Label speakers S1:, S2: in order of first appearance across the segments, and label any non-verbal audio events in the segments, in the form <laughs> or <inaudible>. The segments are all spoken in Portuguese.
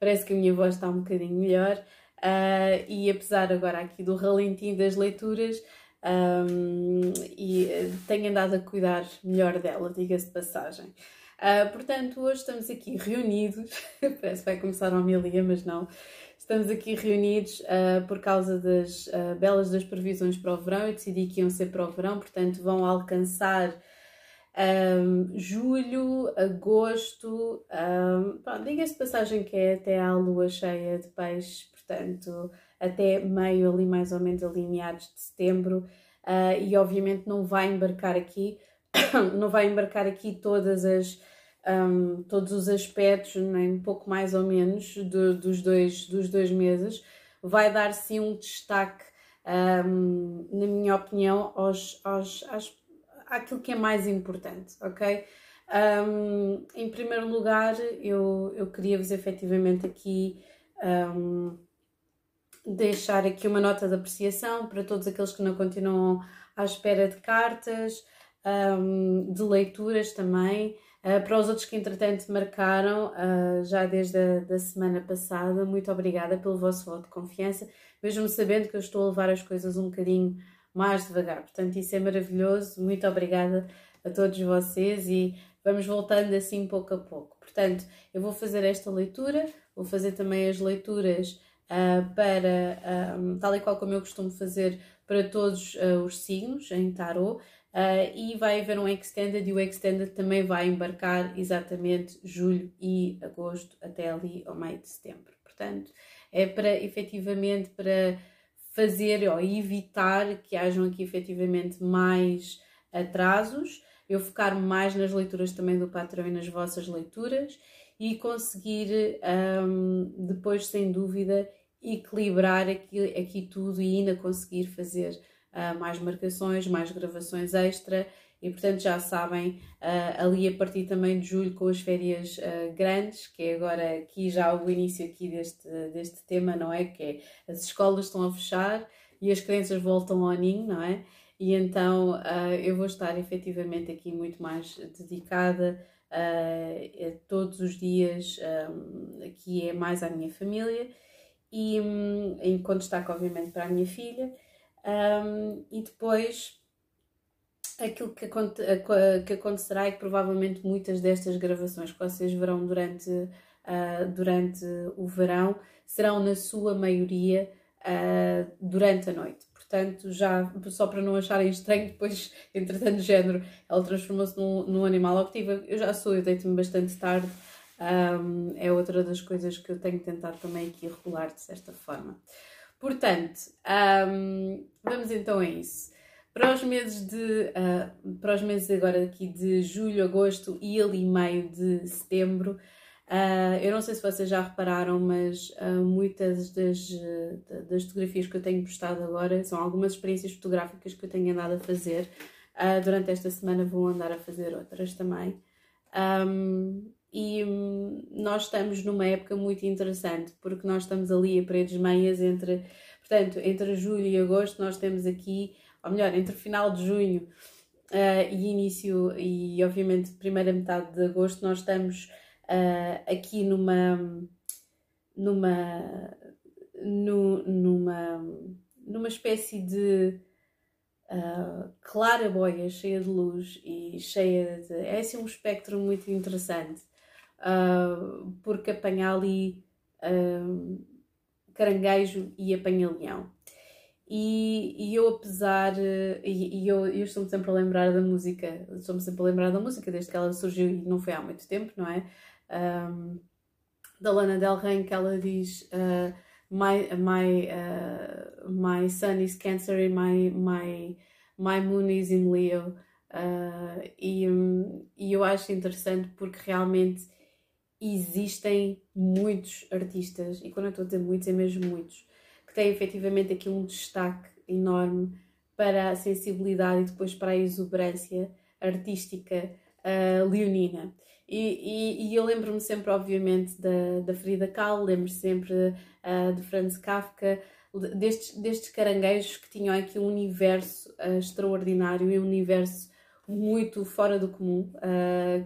S1: parece que a minha voz está um bocadinho melhor. Uh, e apesar agora aqui do ralentinho das leituras, um, e tenho andado a cuidar melhor dela, diga-se de passagem. Uh, portanto, hoje estamos aqui reunidos, <laughs> parece que vai começar a homilia, mas não. Estamos aqui reunidos uh, por causa das uh, belas das previsões para o verão. Eu decidi que iam ser para o verão, portanto, vão alcançar um, julho, agosto. Um, Diga-se de passagem que é até à lua cheia de peixes, portanto, até meio ali, mais ou menos, ali meados de setembro. Uh, e obviamente não vai embarcar aqui, <coughs> não vai embarcar aqui todas as. Um, todos os aspectos, nem um pouco mais ou menos, do, dos, dois, dos dois meses, vai dar sim um destaque, na minha opinião, aos, aos, às, àquilo que é mais importante, ok? Um, em primeiro lugar, eu, eu queria-vos efetivamente aqui um, deixar aqui uma nota de apreciação para todos aqueles que não continuam à espera de cartas, um, de leituras também. Uh, para os outros que entretanto marcaram, uh, já desde a semana passada, muito obrigada pelo vosso voto de confiança, mesmo sabendo que eu estou a levar as coisas um bocadinho mais devagar. Portanto, isso é maravilhoso. Muito obrigada a todos vocês e vamos voltando assim pouco a pouco. Portanto, eu vou fazer esta leitura, vou fazer também as leituras uh, para, um, tal e qual como eu costumo fazer para todos uh, os signos em tarot. Uh, e vai haver um extended e o extended também vai embarcar exatamente julho e agosto até ali ao meio de setembro. Portanto, é para efetivamente para fazer ou evitar que hajam aqui efetivamente mais atrasos, eu focar mais nas leituras também do patrão e nas vossas leituras e conseguir um, depois, sem dúvida, equilibrar aqui, aqui tudo e ainda conseguir fazer uh, mais marcações, mais gravações extra e portanto já sabem, uh, ali a partir também de julho com as férias uh, grandes, que é agora aqui já o início aqui deste, deste tema, não é? Que é as escolas estão a fechar e as crianças voltam ao ninho, não é? E então uh, eu vou estar efetivamente aqui muito mais dedicada todos os dias, um, aqui é mais à minha família e um, enquanto destaque obviamente para a minha filha um, e depois aquilo que, aconte que acontecerá é que provavelmente muitas destas gravações que vocês verão durante, uh, durante o verão serão, na sua maioria, uh, durante a noite. Portanto, já só para não acharem estranho, depois, <laughs> entretanto, género, ela transformou-se num, num animal octivo. Eu já sou, eu deito-me bastante tarde. Um, é outra das coisas que eu tenho tentado também aqui regular de certa forma. Portanto, um, vamos então a isso. Para os meses de uh, para os meses agora aqui de julho, agosto e ali meio de setembro, uh, eu não sei se vocês já repararam, mas uh, muitas das, das fotografias que eu tenho postado agora são algumas experiências fotográficas que eu tenho andado a fazer. durante esta semana vou andar a fazer outras também. Um, e um, nós estamos numa época muito interessante porque nós estamos ali a paredes meias entre, portanto, entre julho e agosto nós temos aqui ou melhor, entre final de junho uh, e início, e obviamente primeira metade de agosto, nós estamos uh, aqui numa. numa. No, numa. numa espécie de. Uh, clarabóia cheia de luz e cheia de. É assim um espectro muito interessante, uh, porque apanha ali uh, caranguejo e apanha leão. E, e eu, apesar. E, e eu, eu estou-me sempre a lembrar da música, estou-me sempre a lembrar da música desde que ela surgiu e não foi há muito tempo, não é? Um, da Lana Del Rey, que ela diz: uh, my, my, uh, my sun is Cancer and my, my, my moon is in Leo. Uh, e, e eu acho interessante porque realmente existem muitos artistas, e quando eu estou a dizer muitos, é mesmo muitos que tem efetivamente aqui um destaque enorme para a sensibilidade e depois para a exuberância artística uh, leonina. E, e, e eu lembro-me sempre, obviamente, da, da Frida Kahlo, lembro-me sempre uh, de Franz Kafka, destes, destes caranguejos que tinham aqui um universo uh, extraordinário e um universo muito fora do comum,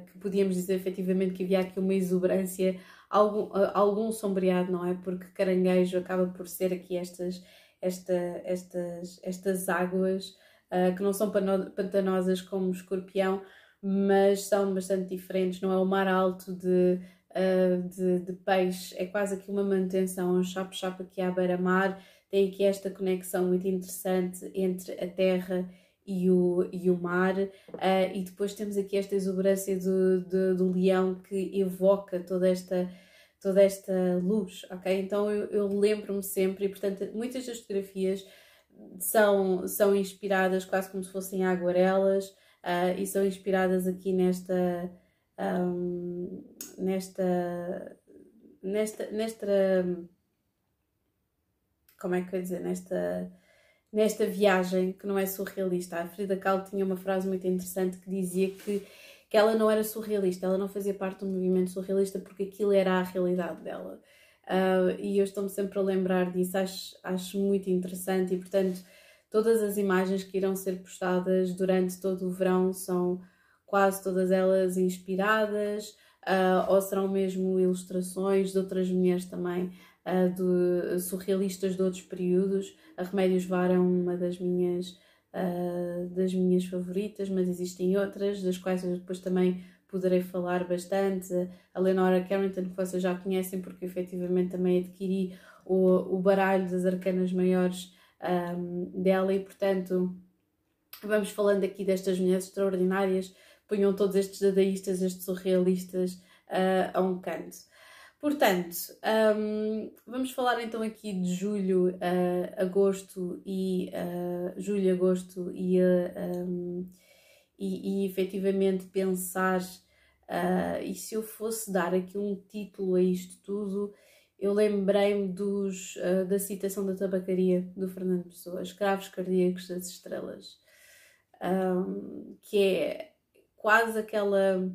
S1: que podíamos dizer efetivamente que havia aqui uma exuberância algum, algum sombreado, não é? Porque caranguejo acaba por ser aqui estas, esta, estas, estas águas uh, que não são pantanosas como escorpião, mas são bastante diferentes. Não é o mar alto de, uh, de, de, peixe, é quase aqui uma manutenção, um chapo-chapo aqui à beira-mar. Tem aqui esta conexão muito interessante entre a terra e o, e o mar, uh, e depois temos aqui esta exuberância do, do, do, leão que evoca toda esta, toda esta luz, ok? Então eu, eu lembro-me sempre, e portanto muitas das fotografias são, são inspiradas quase como se fossem aguarelas uh, e são inspiradas aqui nesta. Um, nesta nesta nesta como é que eu ia dizer nesta nesta viagem que não é surrealista. A Frida Kahlo tinha uma frase muito interessante que dizia que, que ela não era surrealista, ela não fazia parte do movimento surrealista porque aquilo era a realidade dela. Uh, e eu estou-me sempre a lembrar disso, acho, acho muito interessante e, portanto, todas as imagens que irão ser postadas durante todo o verão são quase todas elas inspiradas uh, ou serão mesmo ilustrações de outras mulheres também uh, de, surrealistas de outros períodos. A Remédios Var é uma das minhas, uh, das minhas favoritas, mas existem outras, das quais eu depois também poderei falar bastante. A Leonora Carrington, que vocês já conhecem, porque efetivamente também adquiri o, o baralho das arcanas maiores um, dela e, portanto, vamos falando aqui destas mulheres extraordinárias, punham todos estes dadaístas, estes surrealistas uh, a um canto. Portanto, um, vamos falar então aqui de julho, uh, agosto e uh, julho, agosto e, uh, um, e, e efetivamente pensar uh, e se eu fosse dar aqui um título a isto tudo, eu lembrei-me dos, da citação da tabacaria do Fernando Pessoa, Escravos Cardíacos das Estrelas, um, que é quase aquela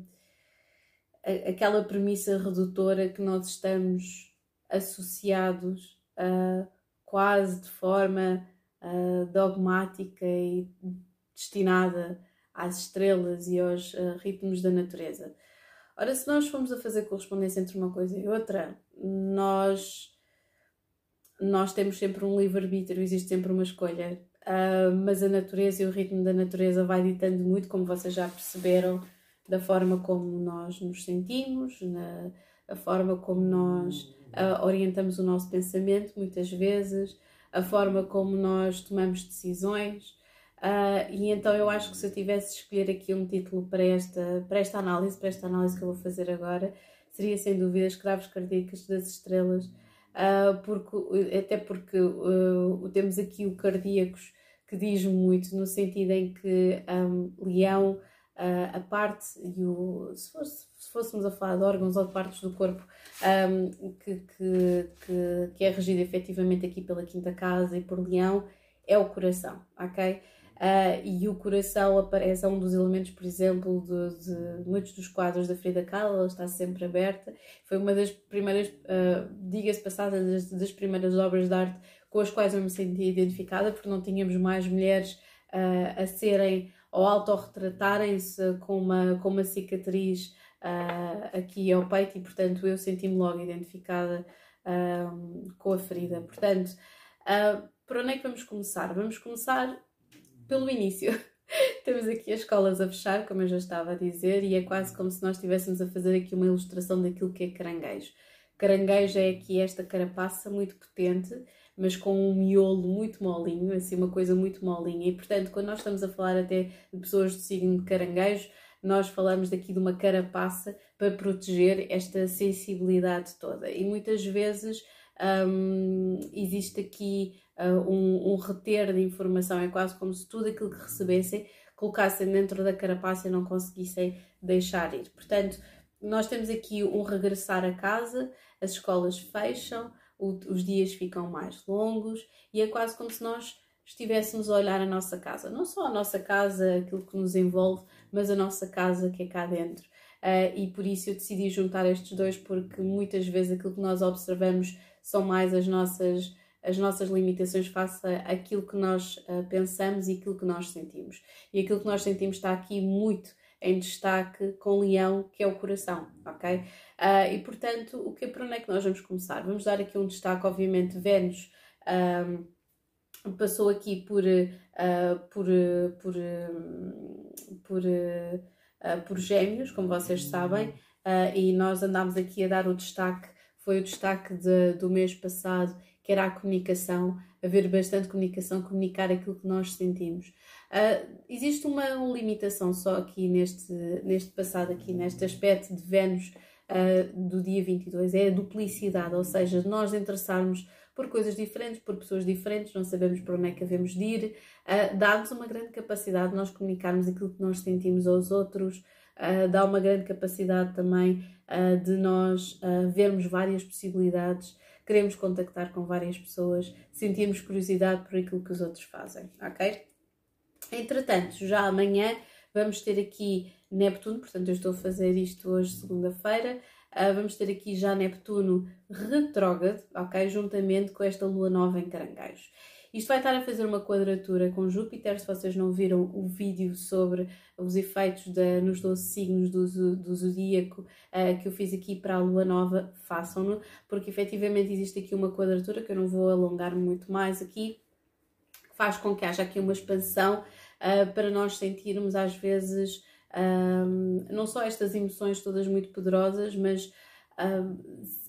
S1: aquela premissa redutora que nós estamos associados uh, quase de forma dogmática e destinada às estrelas e aos ritmos da natureza. Ora, se nós formos a fazer correspondência entre uma coisa e outra, nós, nós temos sempre um livre-arbítrio, existe sempre uma escolha. Uh, mas a natureza e o ritmo da natureza vai ditando muito, como vocês já perceberam, da forma como nós nos sentimos, na a forma como nós uh, orientamos o nosso pensamento, muitas vezes, a forma como nós tomamos decisões. Uh, e então eu acho que se eu tivesse de escolher aqui um título para esta, para esta análise, para esta análise que eu vou fazer agora, seria sem dúvida Escravos Cardíacos das Estrelas, uh, porque, até porque temos aqui o cardíacos que diz muito, no sentido em que um, Leão uh, a parte e o. Se, fosse, se, fôssemos a falar de órgãos ou de partes do corpo um, que, que, que, que, é regido efetivamente aqui pela quinta casa e por leão, é o coração, ok? Uh, e o coração aparece, é um dos elementos, por exemplo, de, de muitos dos quadros da Frida Kahlo, ela está sempre aberta. Foi uma das primeiras, uh, diga-se passada, das, das, primeiras obras de arte com as quais eu me senti identificada, porque não tínhamos mais mulheres uh, a serem ou autorretratarem-se com uma, com uma cicatriz uh, aqui ao peito e, portanto, eu senti-me logo identificada uh, com a ferida. Portanto, uh, por onde é que vamos começar? Vamos começar pelo início. <laughs> Temos aqui as escolas a fechar, como eu já estava a dizer, e é quase como se nós estivéssemos a fazer aqui uma ilustração daquilo que é caranguejo. Caranguejo é aqui esta carapaça muito potente, mas com um miolo muito molinho, assim, uma coisa muito molinha. E portanto, quando nós estamos a falar até de pessoas do signo de caranguejo, nós falamos daqui de uma carapaça para proteger esta sensibilidade toda. E muitas vezes um, existe aqui uh, um, um reter de informação, é quase como se tudo aquilo que recebessem colocassem dentro da carapaça e não conseguissem deixar ir. Portanto, nós temos aqui um regressar a casa, as escolas fecham, os dias ficam mais longos e é quase como se nós estivéssemos a olhar a nossa casa. Não só a nossa casa, aquilo que nos envolve, mas a nossa casa que é cá dentro. Uh, e por isso eu decidi juntar estes dois, porque muitas vezes aquilo que nós observamos são mais as nossas, as nossas limitações face àquilo que nós uh, pensamos e aquilo que nós sentimos. E aquilo que nós sentimos está aqui muito em destaque com leão, que é o coração, ok? Uh, e portanto, o que, por onde é que nós vamos começar? Vamos dar aqui um destaque, obviamente, Vênus um, passou aqui por, uh, por, por, por, uh, por gêmeos, como vocês sabem, e nós andámos aqui a dar o destaque, foi o destaque de, do mês passado, que era a comunicação, haver bastante comunicação, comunicar aquilo que nós sentimos. Uh, existe uma limitação só aqui neste, neste passado, aqui neste aspecto de Vênus uh, do dia 22, é a duplicidade, ou seja, nós interessarmos por coisas diferentes, por pessoas diferentes, não sabemos para onde é que devemos de ir, uh, dá-nos uma grande capacidade de nós comunicarmos aquilo que nós sentimos aos outros, uh, dá uma grande capacidade também uh, de nós vermos várias possibilidades, queremos contactar com várias pessoas, sentirmos curiosidade por aquilo que os outros fazem, ok? Entretanto, já amanhã vamos ter aqui Neptuno, portanto eu estou a fazer isto hoje, segunda-feira, uh, vamos ter aqui já Neptuno retrógrado, ok? Juntamente com esta lua nova em Caranguejos. Isto vai estar a fazer uma quadratura com Júpiter. Se vocês não viram o vídeo sobre os efeitos de, nos 12 signos do, do zodíaco uh, que eu fiz aqui para a lua nova, façam-no, porque efetivamente existe aqui uma quadratura que eu não vou alongar muito mais aqui, que faz com que haja aqui uma expansão uh, para nós sentirmos às vezes um, não só estas emoções todas muito poderosas, mas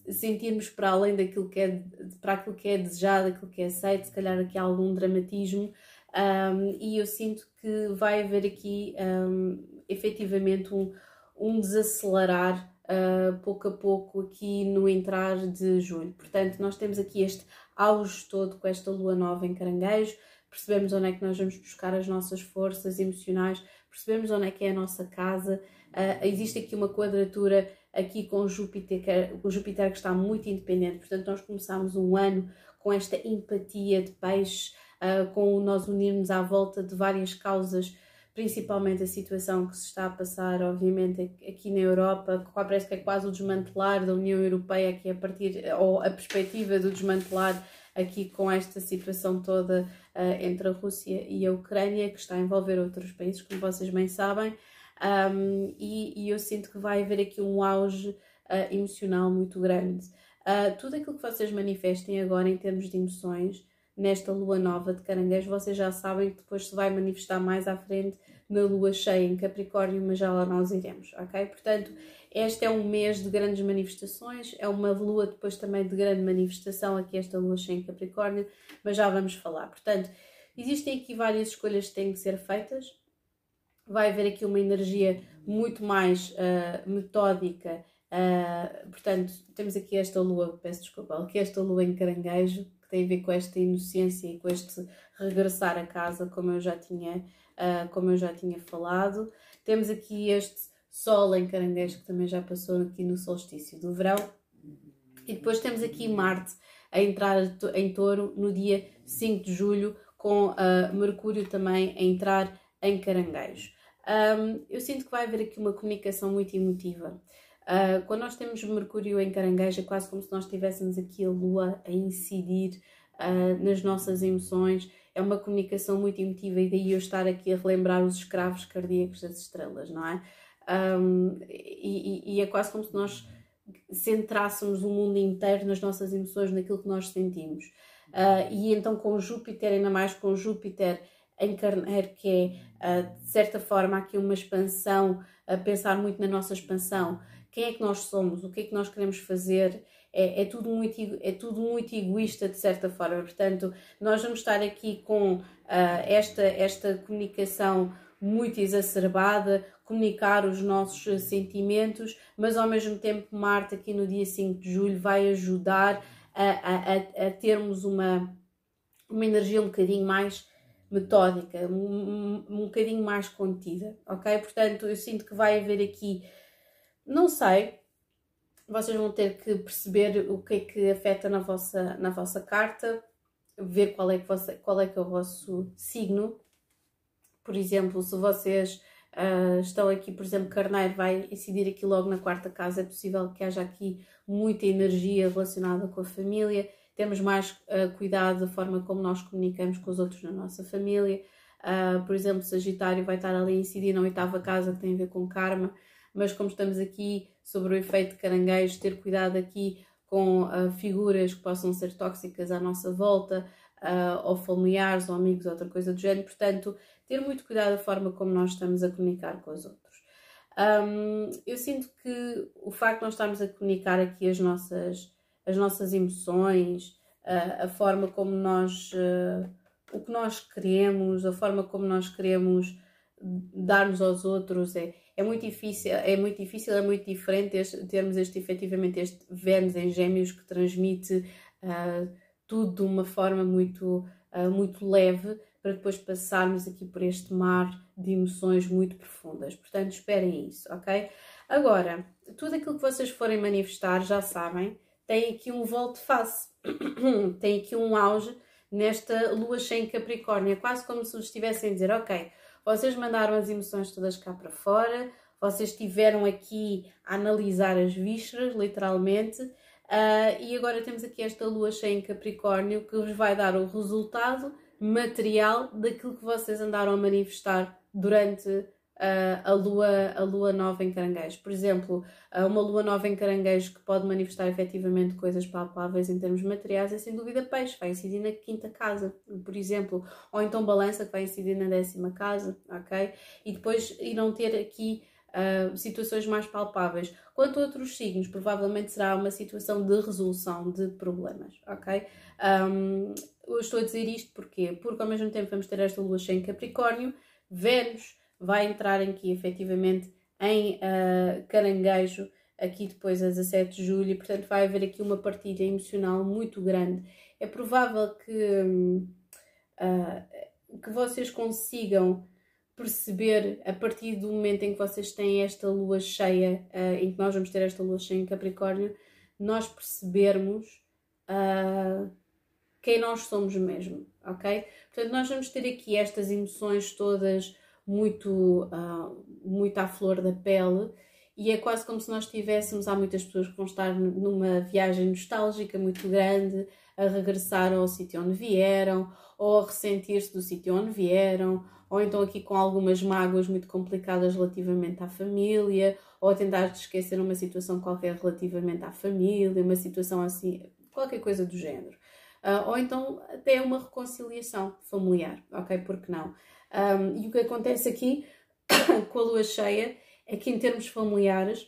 S1: sentirmos para além daquilo que é, para aquilo que é desejado, aquilo que é aceito, se calhar aqui há algum dramatismo, um, e eu sinto que vai haver aqui um, efetivamente um, um desacelerar uh, pouco a pouco aqui no entrar de julho. Portanto, nós temos aqui este auge todo com esta lua nova em caranguejo, percebemos onde é que nós vamos buscar as nossas forças emocionais percebemos onde é que é a nossa casa. Uh, existe aqui uma quadratura aqui com Júpiter, que, é, com Júpiter que está muito independente, portanto nós começamos um ano com esta empatia de peixe, uh, com nós unirmos à volta de várias causas, principalmente a situação que se está a passar, obviamente, aqui na Europa, que parece que é quase o desmantelar da União Europeia, aqui a partir, ou a perspectiva do desmantelar aqui com esta situação toda uh, entre a Rússia e a Ucrânia, que está a envolver outros países, como vocês bem sabem, um, e, e, eu sinto que vai haver aqui um auge uh, emocional muito grande. Uh, tudo aquilo que vocês manifestem agora em termos de emoções, nesta lua nova de caranguejo, vocês já sabem que depois se vai manifestar mais à frente na lua cheia em Capricórnio, mas já lá nós iremos, ok? Portanto, este é um mês de grandes manifestações, é uma lua depois também de grande manifestação, aqui esta lua cheia em Capricórnio, mas já vamos falar. Portanto, existem aqui várias escolhas que têm que ser feitas. Vai haver aqui uma energia muito mais uh, metódica. Uh, portanto, temos aqui esta lua, peço desculpa, aqui esta lua em caranguejo, que tem a ver com esta inocência e com este regressar a casa, como eu já tinha, uh, como eu já tinha falado. Temos aqui este Sol em Caranguejo, que também já passou aqui no solstício do verão. E depois temos aqui Marte a entrar em touro no dia 5 de julho, com Mercúrio também a entrar em Caranguejo. Um, eu sinto que vai haver aqui uma comunicação muito emotiva. Uh, quando nós temos Mercúrio em Caranguejo, é quase como se nós tivéssemos aqui a Lua a incidir uh, nas nossas emoções. É uma comunicação muito emotiva e daí eu estar aqui a relembrar os escravos cardíacos das estrelas, não é? Um, e, e, é quase como se nós centrássemos o mundo inteiro nas nossas emoções, naquilo que nós sentimos. Uh, e então com Júpiter, ainda mais com Júpiter em Carneiro, que é uh, de certa forma aqui uma expansão, a pensar muito na nossa expansão. Quem é que nós somos? O que é que nós queremos fazer? É, é, tudo muito, é tudo muito egoísta de certa forma. Portanto, nós vamos estar aqui com uh, esta, esta comunicação muito exacerbada, comunicar os nossos sentimentos, mas ao mesmo tempo Marte aqui no dia 5 de julho vai ajudar a, a, a termos uma, uma energia um bocadinho mais metódica, um, um, bocadinho mais contida, ok? Portanto, eu sinto que vai haver aqui, não sei, vocês vão ter que perceber o que é que afeta na vossa, na vossa carta, ver qual é, que você, qual é que é o vosso signo, por exemplo, se vocês uh, estão aqui, por exemplo, Carneiro vai incidir aqui logo na quarta casa, é possível que haja aqui muita energia relacionada com a família, temos mais uh, cuidado da forma como nós comunicamos com os outros na nossa família. Uh, por exemplo, Sagitário vai estar ali a incidir na oitava casa, que tem a ver com karma, mas como estamos aqui sobre o efeito de caranguejo, ter cuidado aqui com uh, figuras que possam ser tóxicas à nossa volta, uh, ou familiares, ou amigos, outra coisa do género. Portanto, ter muito cuidado da forma como nós estamos a comunicar com os outros. Um, eu sinto que o facto de nós estarmos a comunicar aqui as nossas, as nossas emoções, uh, a forma como nós, uh, o que nós queremos, a forma como nós queremos dar-nos aos outros é, é muito difícil, é muito difícil, é muito diferente este, termos este efetivamente este Vênus em gêmeos que transmite uh, tudo de uma forma muito, muito leve para depois passarmos aqui por este mar de emoções muito profundas. Portanto, esperem isso, ok? Agora, tudo aquilo que vocês forem manifestar, já sabem, tem aqui um volte-face, <clears throat> tem aqui um auge nesta lua cheia em Capricórnio. É quase como se estivessem a dizer, ok, vocês mandaram as emoções todas cá para fora, vocês estiveram aqui a analisar as vísceras, literalmente, uh, e agora temos aqui esta lua cheia em Capricórnio que vos vai dar o resultado material daquilo que vocês andaram a manifestar durante uh, a, lua, a lua nova em caranguejo. Por exemplo, uh, uma lua nova em caranguejo que pode manifestar efetivamente coisas palpáveis em termos materiais é sem dúvida peixe, vai incidir na quinta casa, por exemplo, ou então balança que vai incidir na décima casa, ok? E depois irão ter aqui Uh, situações mais palpáveis. Quanto a outros signos, provavelmente será uma situação de resolução de problemas, ok? Um, eu estou a dizer isto porque, porque ao mesmo tempo vamos ter esta lua cheia em Capricórnio, Vênus vai entrar aqui efetivamente em uh, Caranguejo, aqui depois a 17 de julho, e portanto vai haver aqui uma partilha emocional muito grande. É provável que, uh, que vocês consigam perceber a partir do momento em que vocês têm esta lua cheia, uh, em que nós vamos ter esta lua cheia em Capricórnio, nós percebermos uh, quem nós somos mesmo, ok? Portanto, nós vamos ter aqui estas emoções todas muito, uh, muito à flor da pele e é quase como se nós tivéssemos, há muitas pessoas que vão estar numa viagem nostálgica muito grande, a regressar ao sítio onde vieram, ou a ressentir-se do sítio onde vieram, ou então aqui com algumas mágoas muito complicadas relativamente à família, ou a tentar esquecer uma situação qualquer relativamente à família, uma situação assim, qualquer coisa do género. Uh, ou então até uma reconciliação familiar, ok? Porque não? Um, e o que acontece aqui <coughs> com a lua cheia é que em termos familiares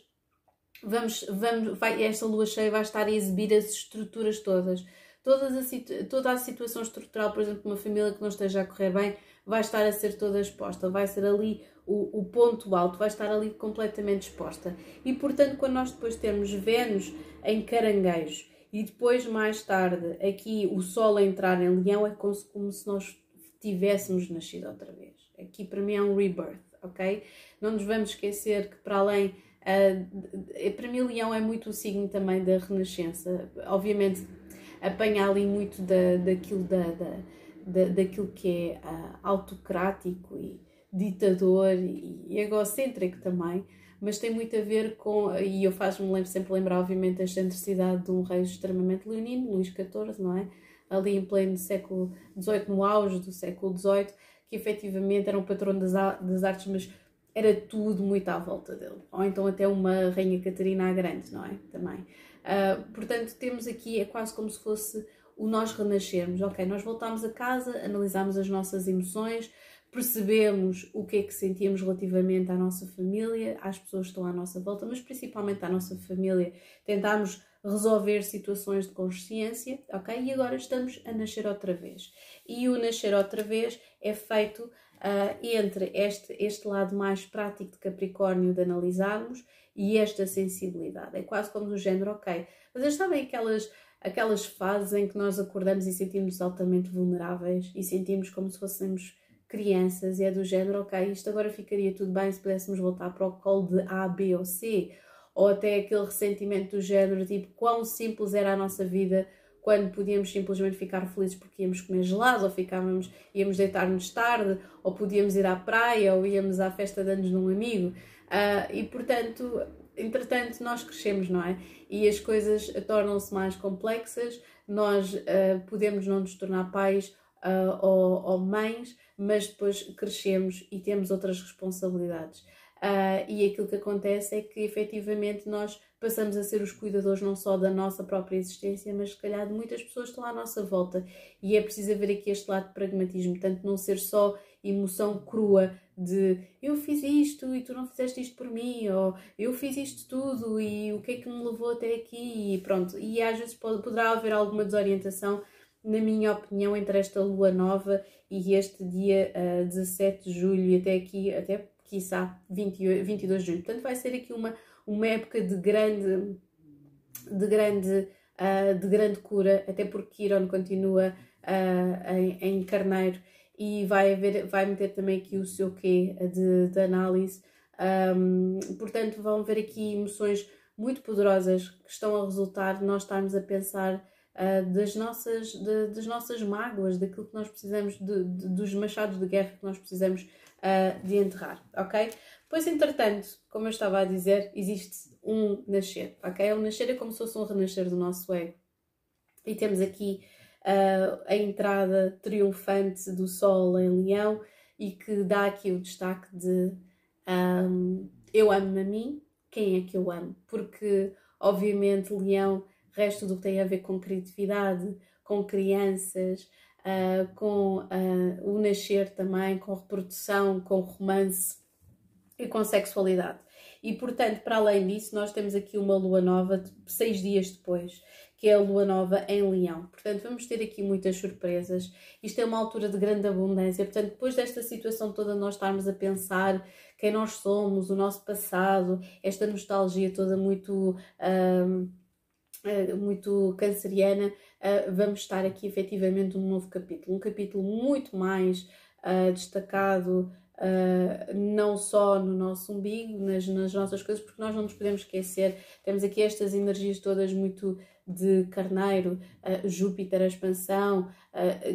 S1: vamos, vamos, vai, esta lua cheia vai estar a exibir as estruturas todas. Todas a, toda a situação estrutural, por exemplo, uma família que não esteja a correr bem, vai estar a ser toda exposta, vai ser ali o, o ponto alto, vai estar ali completamente exposta. E portanto, quando nós depois temos Vênus em caranguejo e depois, mais tarde, aqui o Sol a entrar em Leão, é como se, como se nós tivéssemos nascido outra vez. Aqui para mim é um rebirth, ok? Não nos vamos esquecer que para além. Uh, para mim, Leão é muito o signo também da renascença. Obviamente, apanha ali muito da, daquilo, da, da, da daquilo que é uh, autocrático e ditador e, egocêntrico também mas tem muito a ver com, e eu faço-me sempre lembrar, obviamente, a excentricidade de um rei extremamente leonino, Luís XIV, não é? Ali em pleno século XVIII, no auge do século XVIII, que efetivamente era um patrono das, das artes, mas era tudo muito à volta dele. Ou então até uma Rainha Catarina a Grande, não é? Também. Uh, portanto, temos aqui, é quase como se fosse o nós renascermos. Ok, nós voltamos a casa, analisamos as nossas emoções, percebemos o que é que sentíamos relativamente à nossa família, às pessoas que estão à nossa volta, mas principalmente à nossa família. Tentámos resolver situações de consciência, ok? E agora estamos a nascer outra vez. E o nascer outra vez é feito uh, entre este, este lado mais prático de Capricórnio de analisarmos e esta sensibilidade. É quase como do género, ok, mas sabem aquelas aquelas fases em que nós acordamos e sentimos altamente vulneráveis e sentimos como se fôssemos crianças e é do género, ok, isto agora ficaria tudo bem se pudéssemos voltar para o colo de A, B ou C, ou até aquele ressentimento do género, tipo, quão simples era a nossa vida quando podíamos simplesmente ficar felizes porque íamos comer gelado, ou ficávamos, íamos deitar-nos tarde, ou podíamos ir à praia, ou íamos à festa de anos de um amigo. Uh, e portanto, entretanto, nós crescemos, não é? E as coisas tornam-se mais complexas, nós uh, podemos não nos tornar pais uh, ou, ou, mães, mas depois crescemos e temos outras responsabilidades. Uh, e aquilo que acontece é que efetivamente nós passamos a ser os cuidadores não só da nossa própria existência, mas se calhar de muitas pessoas que estão à nossa volta. E é preciso haver aqui este lado de pragmatismo, tanto não ser só emoção crua de eu fiz isto e tu não fizeste isto por mim, ou eu fiz isto tudo e o que é que me levou até aqui e pronto. E às vezes pode, poderá haver alguma desorientação, na minha opinião, entre esta lua nova e este dia uh, eh, 17 de julho e até aqui, até quiçá 28, 22 de julho. Portanto, vai ser aqui uma, uma época de grande, de grande, uh, de grande cura, até porque Quiron continua uh, em, em carneiro e vai, haver, vai meter também aqui o seu quê de, de análise. Um, portanto, vão ver aqui emoções muito poderosas que estão a resultar de nós estarmos a pensar uh, das, nossas, de, das nossas mágoas, daquilo que nós precisamos, de, de, dos machados de guerra que nós precisamos uh, de enterrar, ok? Pois, entretanto, como eu estava a dizer, existe um nascer, ok? O nascer é como se fosse um renascer do nosso ego. E temos aqui uh, a entrada triunfante do Sol em Leão e que dá aqui o destaque de um, eu amo-me a mim, quem é que eu amo? Porque, obviamente, Leão resta tudo o que tem a ver com criatividade, com crianças, uh, com uh, o nascer também, com reprodução, com romance e com sexualidade. E, portanto, para além disso, nós temos aqui uma lua nova de seis dias depois que é a lua nova em Leão. Portanto, vamos ter aqui muitas surpresas. Isto é uma altura de grande abundância. Portanto, depois desta situação toda, nós estarmos a pensar quem nós somos, o nosso passado, esta nostalgia toda muito. Uh, muito canceriana, uh, vamos estar aqui efetivamente num novo capítulo, um capítulo muito mais uh, destacado, Uh, não só no nosso umbigo, nas, nas nossas coisas, porque nós não nos podemos esquecer, temos aqui estas energias todas muito de Carneiro, Júpiter, a expansão,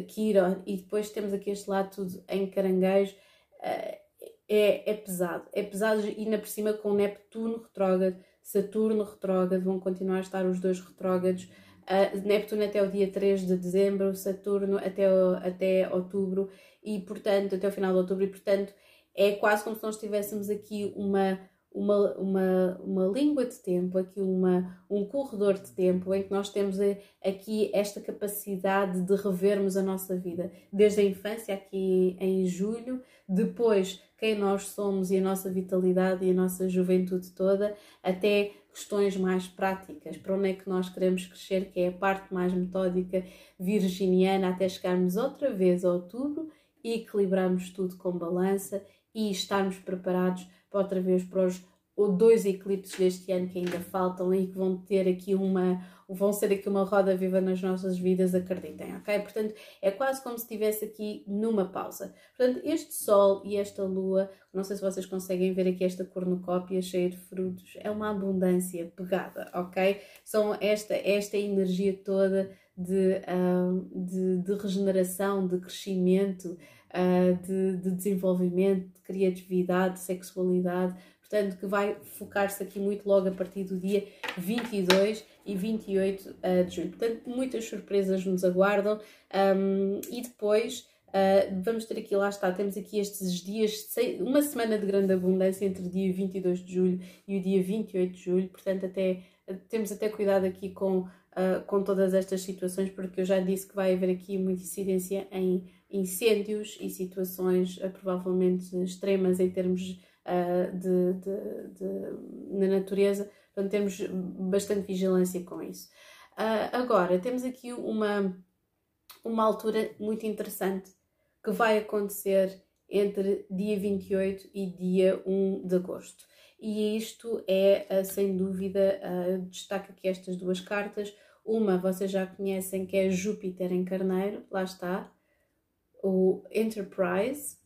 S1: Quiron, e depois temos aqui este lado tudo em Caranguejo, é, é pesado. É pesado e ainda por cima com Neptuno retrógrado, Saturno retrógrado, vão continuar a estar os dois retrógrados. Uh, Neptuno até o dia 3 de dezembro, Saturno até, até outubro e portanto até o final de outubro e portanto é quase como se nós tivéssemos aqui uma uma, uma, uma língua de tempo, aqui uma, um corredor de tempo em que nós temos aqui esta capacidade de revermos a nossa vida, desde a infância, aqui em julho, depois quem nós somos e a nossa vitalidade e a nossa juventude toda, até questões mais práticas, para onde é que nós queremos crescer, que é a parte mais metódica virginiana, até chegarmos outra vez a outubro e equilibrarmos tudo com balança e estarmos preparados para outra vez para os dois eclipses deste ano que ainda faltam e que vão ter aqui uma vão ser aqui uma roda viva nas nossas vidas, acreditem, ok? Portanto, é quase como se estivesse aqui numa pausa. Portanto, este Sol e esta Lua, não sei se vocês conseguem ver aqui esta cornucópia cheia de frutos, é uma abundância pegada, ok? São esta, esta energia toda de, de, de regeneração, de crescimento, uh, de, de, desenvolvimento, de criatividade, de sexualidade, portanto, que vai focar-se aqui muito logo a partir do dia 22 e 28 uh, ah, de julho. Portanto, muitas surpresas nos aguardam um, e depois. Uh, vamos ter aqui, lá está, temos aqui estes dias, uma semana de grande abundância entre o dia 22 de julho e o dia 28 de julho, portanto até, temos até cuidado aqui com, uh, com todas estas situações, porque eu já disse que vai haver aqui muita incidência em incêndios e situações uh, provavelmente extremas em termos uh, de, de, de, na natureza, portanto temos bastante vigilância com isso. Uh, agora, temos aqui uma, uma altura muito interessante que vai acontecer entre dia 28 e dia 1 de agosto. E isto é, sem dúvida, destaca aqui estas duas cartas. Uma vocês já conhecem que é Júpiter em Carneiro, lá está, o enterprise,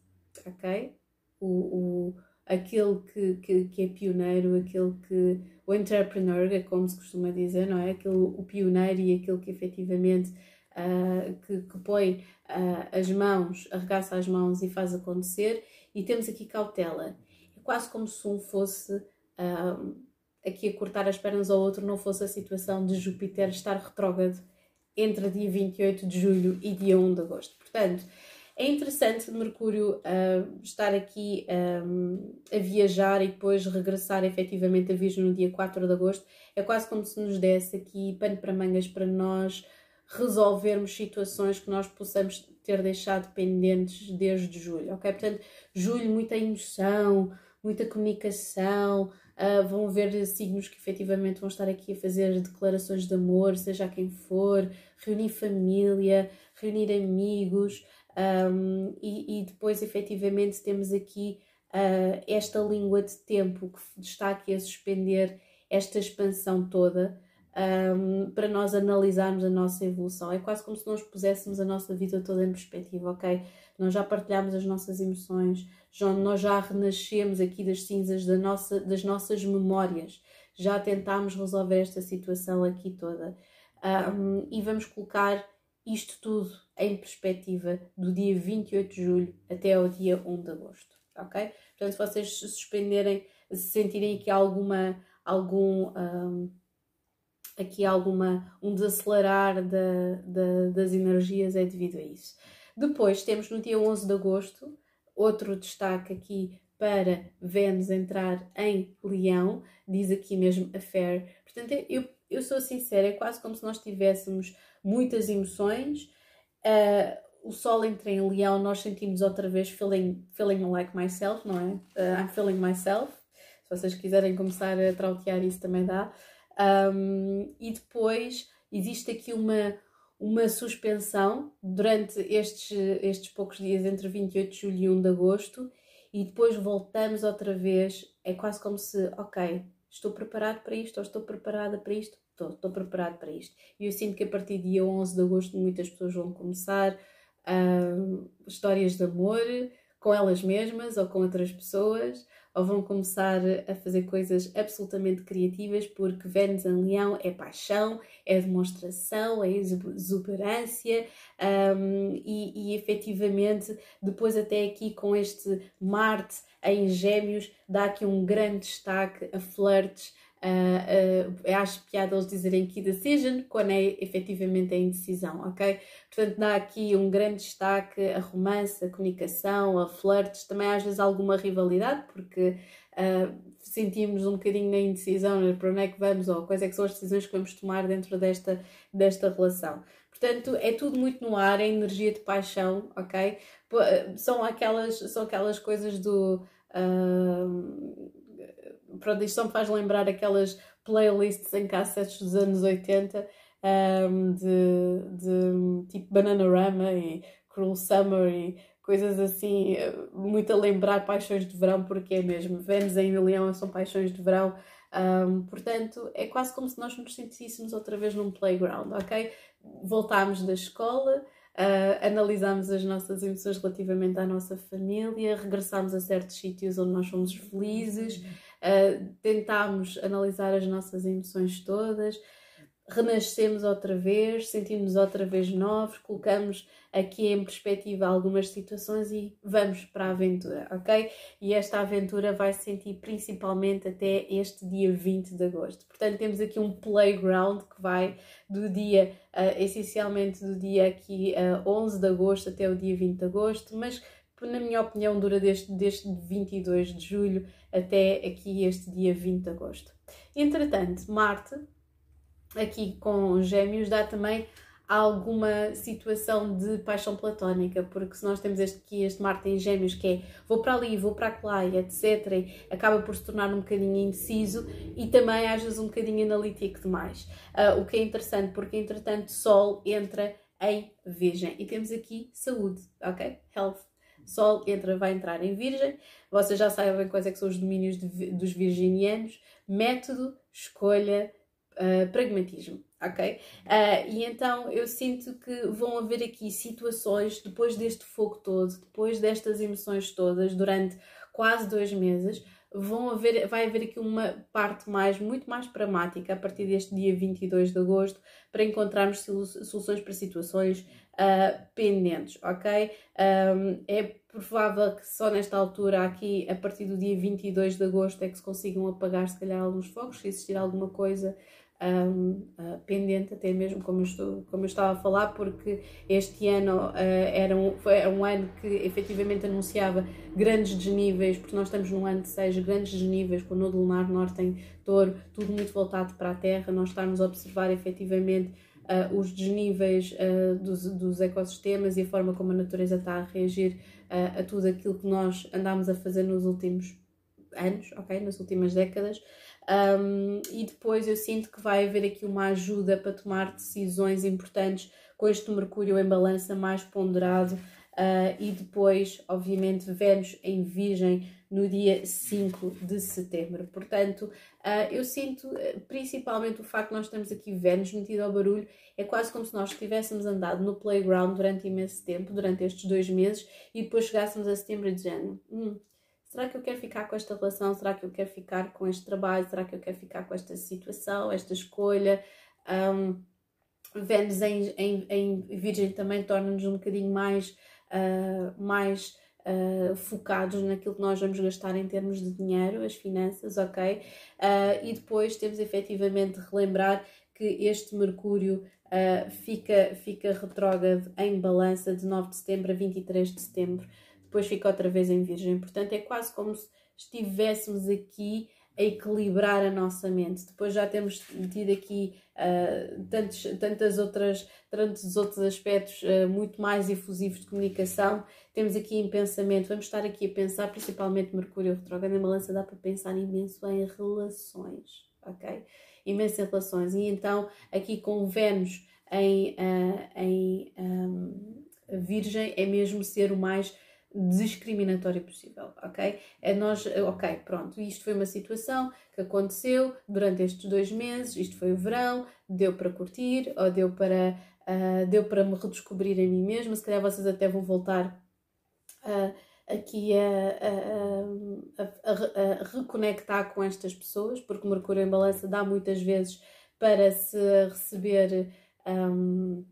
S1: ok? O, aquele que, que, que, é pioneiro, aquele que. o entrepreneur, é como se costuma dizer, não é? Aquele, o pioneiro e aquele que efetivamente uh, que, que põe uh, as mãos, arregaça as mãos e faz acontecer. E temos aqui cautela. É quase como se um fosse. Uh, aqui a cortar as pernas ao outro não fosse a situação de Júpiter estar retrógrado entre dia 28 de julho e dia 1 de agosto. Portanto, é interessante Mercúrio uh, estar aqui um, a viajar e depois regressar efetivamente a Virgem no dia 4 de agosto. É quase como se nos desse aqui pano para mangas para nós resolvermos situações que nós possamos ter deixado pendentes desde julho, ok? Portanto, julho, muita emoção, muita comunicação, uh, vão haver signos que efetivamente vão estar aqui a fazer declarações de amor, seja quem for, reunir família, reunir amigos, um, e, e, depois efetivamente temos aqui uh, esta língua de tempo que está aqui a suspender esta expansão toda um, para nós analisarmos a nossa evolução. É quase como se nós puséssemos a nossa vida toda em perspectiva, ok? Nós já partilhamos as nossas emoções, já, nós já renascemos aqui das cinzas da nossa, das nossas memórias, já tentámos resolver esta situação aqui toda. Um, e vamos colocar isto tudo em perspectiva do dia 28 de julho até ao dia 1 de agosto, ok? Portanto, se vocês se suspenderem, se sentirem aqui alguma, algum, um, aqui alguma, um desacelerar da, da, das energias é devido a isso. Depois temos no dia 11 de agosto, outro destaque aqui para Vênus entrar em Leão, diz aqui mesmo a Fair. Portanto, eu, eu sou sincera, é quase como se nós tivéssemos muitas emoções. Uh, o Sol entra em Leão, nós sentimos outra vez feeling, feeling like myself, não é? Uh, I'm feeling myself. Se vocês quiserem começar a trautear isso também dá. Um, e depois existe aqui uma, uma suspensão durante estes, estes poucos dias entre 28 de julho e 1 de agosto e depois voltamos outra vez. É quase como se, ok, estou preparado para isto ou estou preparada para isto estou, preparado para isto. E eu sinto que a partir do dia 11 de agosto muitas pessoas vão começar uh, histórias de amor com elas mesmas ou com outras pessoas, ou vão começar a fazer coisas absolutamente criativas, porque Vênus em Leão é paixão, é demonstração, é exuberância, um, e, e efetivamente, depois, até aqui com este Marte em Gêmeos, dá aqui um grande destaque a flirts Uh, uh, acho piada eles dizerem key decision quando é efetivamente a indecisão, ok? Portanto, dá aqui um grande destaque a romance, a comunicação, a flirts, também às vezes alguma rivalidade, porque uh, sentimos um bocadinho na indecisão né, para onde é que vamos ou quais é que são as decisões que vamos tomar dentro desta, desta relação. Portanto, é tudo muito no ar, é energia de paixão, ok? São aquelas, são aquelas coisas do. Uh, pronto, isto só me faz lembrar aquelas playlists em cassetes dos anos 80 um, de, de tipo Bananarama e Cruel Summer e coisas assim, muito a lembrar paixões de verão, porque é mesmo. Vênus em Leão são paixões de verão. Um, portanto, é quase como se nós nos sentíssemos outra vez num playground, ok? Voltámos da escola, uh, analisámos as nossas emoções relativamente à nossa família, regressámos a certos sítios onde nós somos felizes, uh, tentámos analisar as nossas emoções todas, renascemos outra vez, sentimos outra vez novos, colocamos aqui em perspectiva algumas situações e vamos para a aventura, ok? E esta aventura vai se sentir principalmente até este dia 20 de agosto. Portanto, temos aqui um playground que vai do dia, uh, essencialmente do dia aqui uh, 11 de agosto até o dia 20 de agosto, mas na minha opinião, dura desde, desde 22 de julho até aqui este dia 20 de agosto. Entretanto, Marte, aqui com Gêmeos, dá também alguma situação de paixão platónica, porque se nós temos este, aqui este Marte em Gêmeos que é vou para ali, vou para lá, etc., acaba por se tornar um bocadinho indeciso e também às vezes um bocadinho analítico demais. Uh, o que é interessante, porque entretanto Sol entra em Virgem e temos aqui saúde, ok? Health Sol entra, vai entrar em Virgem. Vocês já sabem quais é que são os domínios de, dos virginianos: método, escolha, uh, pragmatismo. Ok? Uh, e então eu sinto que vão haver aqui situações, depois deste fogo todo, depois destas emoções todas, durante quase dois meses, vão haver, vai haver aqui uma parte mais, muito mais pragmática a partir deste dia 22 de agosto para encontrarmos soluções para situações uh, pendentes, ok? Um, é provável que só nesta altura, aqui, a partir do dia 22 de agosto, é que se consigam apagar, se calhar, alguns fogos, se existir alguma coisa um, uh, pendente, até mesmo como eu, estou, como eu estava a falar, porque este ano uh, era, um, foi um ano que efetivamente anunciava grandes desníveis, porque nós estamos num ano de seis grandes desníveis, com o Nodo Lunar Norte em Touro, tudo muito voltado para a Terra, nós estamos a observar efetivamente uh, os desníveis dos, dos ecossistemas e a forma como a natureza está a reagir a tudo aquilo que nós andámos a fazer nos últimos anos, ok? Nas últimas décadas. Um, e depois eu sinto que vai haver aqui uma ajuda para tomar decisões importantes com este Mercúrio em balança mais ponderado. Uh, e depois, obviamente, Vênus em Virgem no dia 5 de setembro. Portanto, uh, eu sinto uh, principalmente o facto de nós estamos aqui Vênus metido ao barulho, é quase como se nós tivéssemos andado no playground durante imenso tempo, durante estes dois meses, e depois chegássemos a setembro e dizendo: hum, Será que eu quero ficar com esta relação? Será que eu quero ficar com este trabalho? Será que eu quero ficar com esta situação, esta escolha? Um, Vênus em, em, em Virgem também torna-nos um bocadinho mais, uh, mais uh, focados naquilo que nós vamos gastar em termos de dinheiro, as finanças, ok? Uh, e depois temos efetivamente relembrar que este Mercúrio fica, fica retrógrado em balança de 9 de setembro a 23 de setembro depois fica outra vez em Virgem. Portanto, é quase como se estivéssemos aqui a equilibrar a nossa mente. Depois já temos tido aqui uh, tantos, tantas outras, tantos outros aspectos uh, muito mais efusivos de comunicação. Temos aqui em pensamento, vamos estar aqui a pensar, principalmente Mercúrio retrógrado em balança, dá para pensar imenso em relações, ok? Imenso em relações. E então, aqui com Vênus em, uh, em um, Virgem, é mesmo ser o mais discriminatório possível, ok? É nós, ok, pronto, isto foi uma situação que aconteceu durante estes dois meses, isto foi o verão, deu para curtir ou deu para, uh, deu para me redescobrir a mim mesma, se calhar vocês até vão voltar uh, aqui a, a, a, a, reconectar com estas pessoas, porque Mercúrio em Balança dá muitas vezes para se receber um,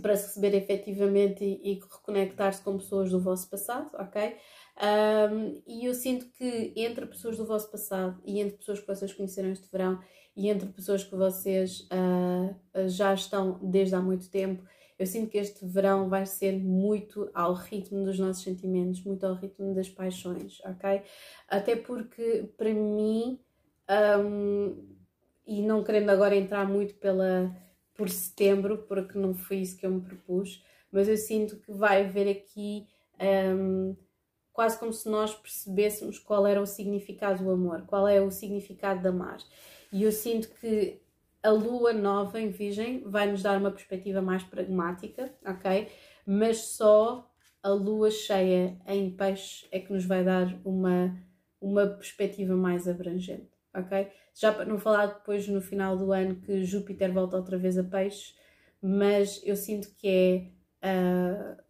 S1: para se receber efetivamente e, e reconectar-se com pessoas do vosso passado, ok? Um, e eu sinto que entre pessoas do vosso passado e entre pessoas que vocês conheceram este verão e entre pessoas que vocês uh, já estão desde há muito tempo, eu sinto que este verão vai ser muito ao ritmo dos nossos sentimentos, muito ao ritmo das paixões, ok? Até porque para mim, um, e não querendo agora entrar muito pela por setembro, porque não foi isso que eu me propus, mas eu sinto que vai haver aqui um, quase como se nós percebêssemos qual era o significado do amor, qual é o significado de amar. E eu sinto que a lua nova em Virgem vai nos dar uma perspectiva mais pragmática, ok? Mas só a lua cheia em Peixe é que nos vai dar uma, uma perspectiva mais abrangente, ok? Já para não falar depois no final do ano que Júpiter volta outra vez a peixe, mas eu sinto que é uh,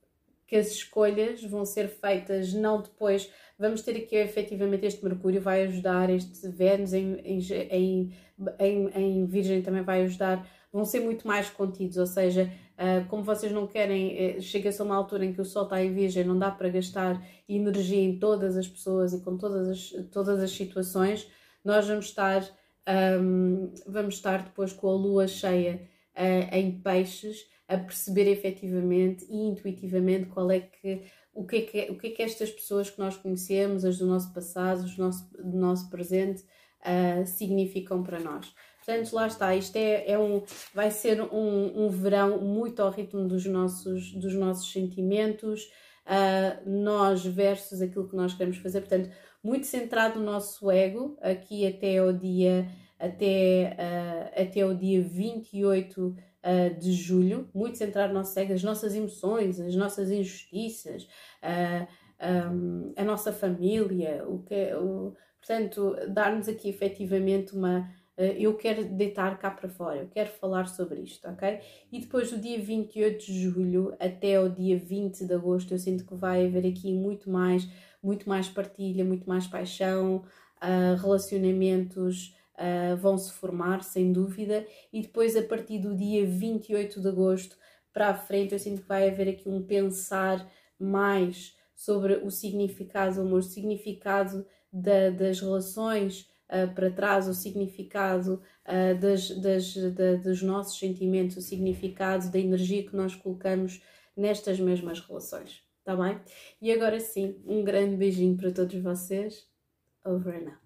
S1: que as escolhas vão ser feitas não depois. Vamos ter aqui efetivamente este Mercúrio, vai ajudar, este Vênus em, em, em, em Virgem também vai ajudar, vão ser muito mais contidos, ou seja, uh, como vocês não querem, uh, chega-se a uma altura em que o Sol está em Virgem, não dá para gastar energia em todas as pessoas e com todas as, todas as situações nós vamos estar, um, vamos estar depois com a lua cheia uh, em peixes a perceber efetivamente e intuitivamente qual é que o que é que, o que, é que estas pessoas que nós conhecemos, as do nosso passado, os do nosso, do nosso presente, uh, significam para nós. Portanto, lá está, isto é, é um, vai ser um, um verão muito ao ritmo dos nossos, dos nossos sentimentos, uh, nós versus aquilo que nós queremos fazer. Portanto, muito centrado no nosso ego, aqui até o dia, até, uh, até o dia 28 uh, de julho, muito centrado no nosso ego, as nossas emoções, as nossas injustiças, um, a nossa família, o que, o, portanto, dar-nos aqui efetivamente uma eu quero deitar cá para fora, eu quero falar sobre isto, ok? E depois do dia 28 de julho até o dia 20 de agosto, eu sinto que vai haver aqui muito mais muito mais partilha, muito mais paixão, uh, relacionamentos uh, vão se formar, sem dúvida, e depois a partir do dia 28 de agosto para a frente, eu sinto que vai haver aqui um pensar mais sobre o significado do amor, o significado da, das relações uh, para trás o significado uh, das, das, da, dos nossos sentimentos, o significado da energia que nós colocamos nestas mesmas relações. Tá bem? E agora sim, um grande beijinho para todos vocês. Over and out.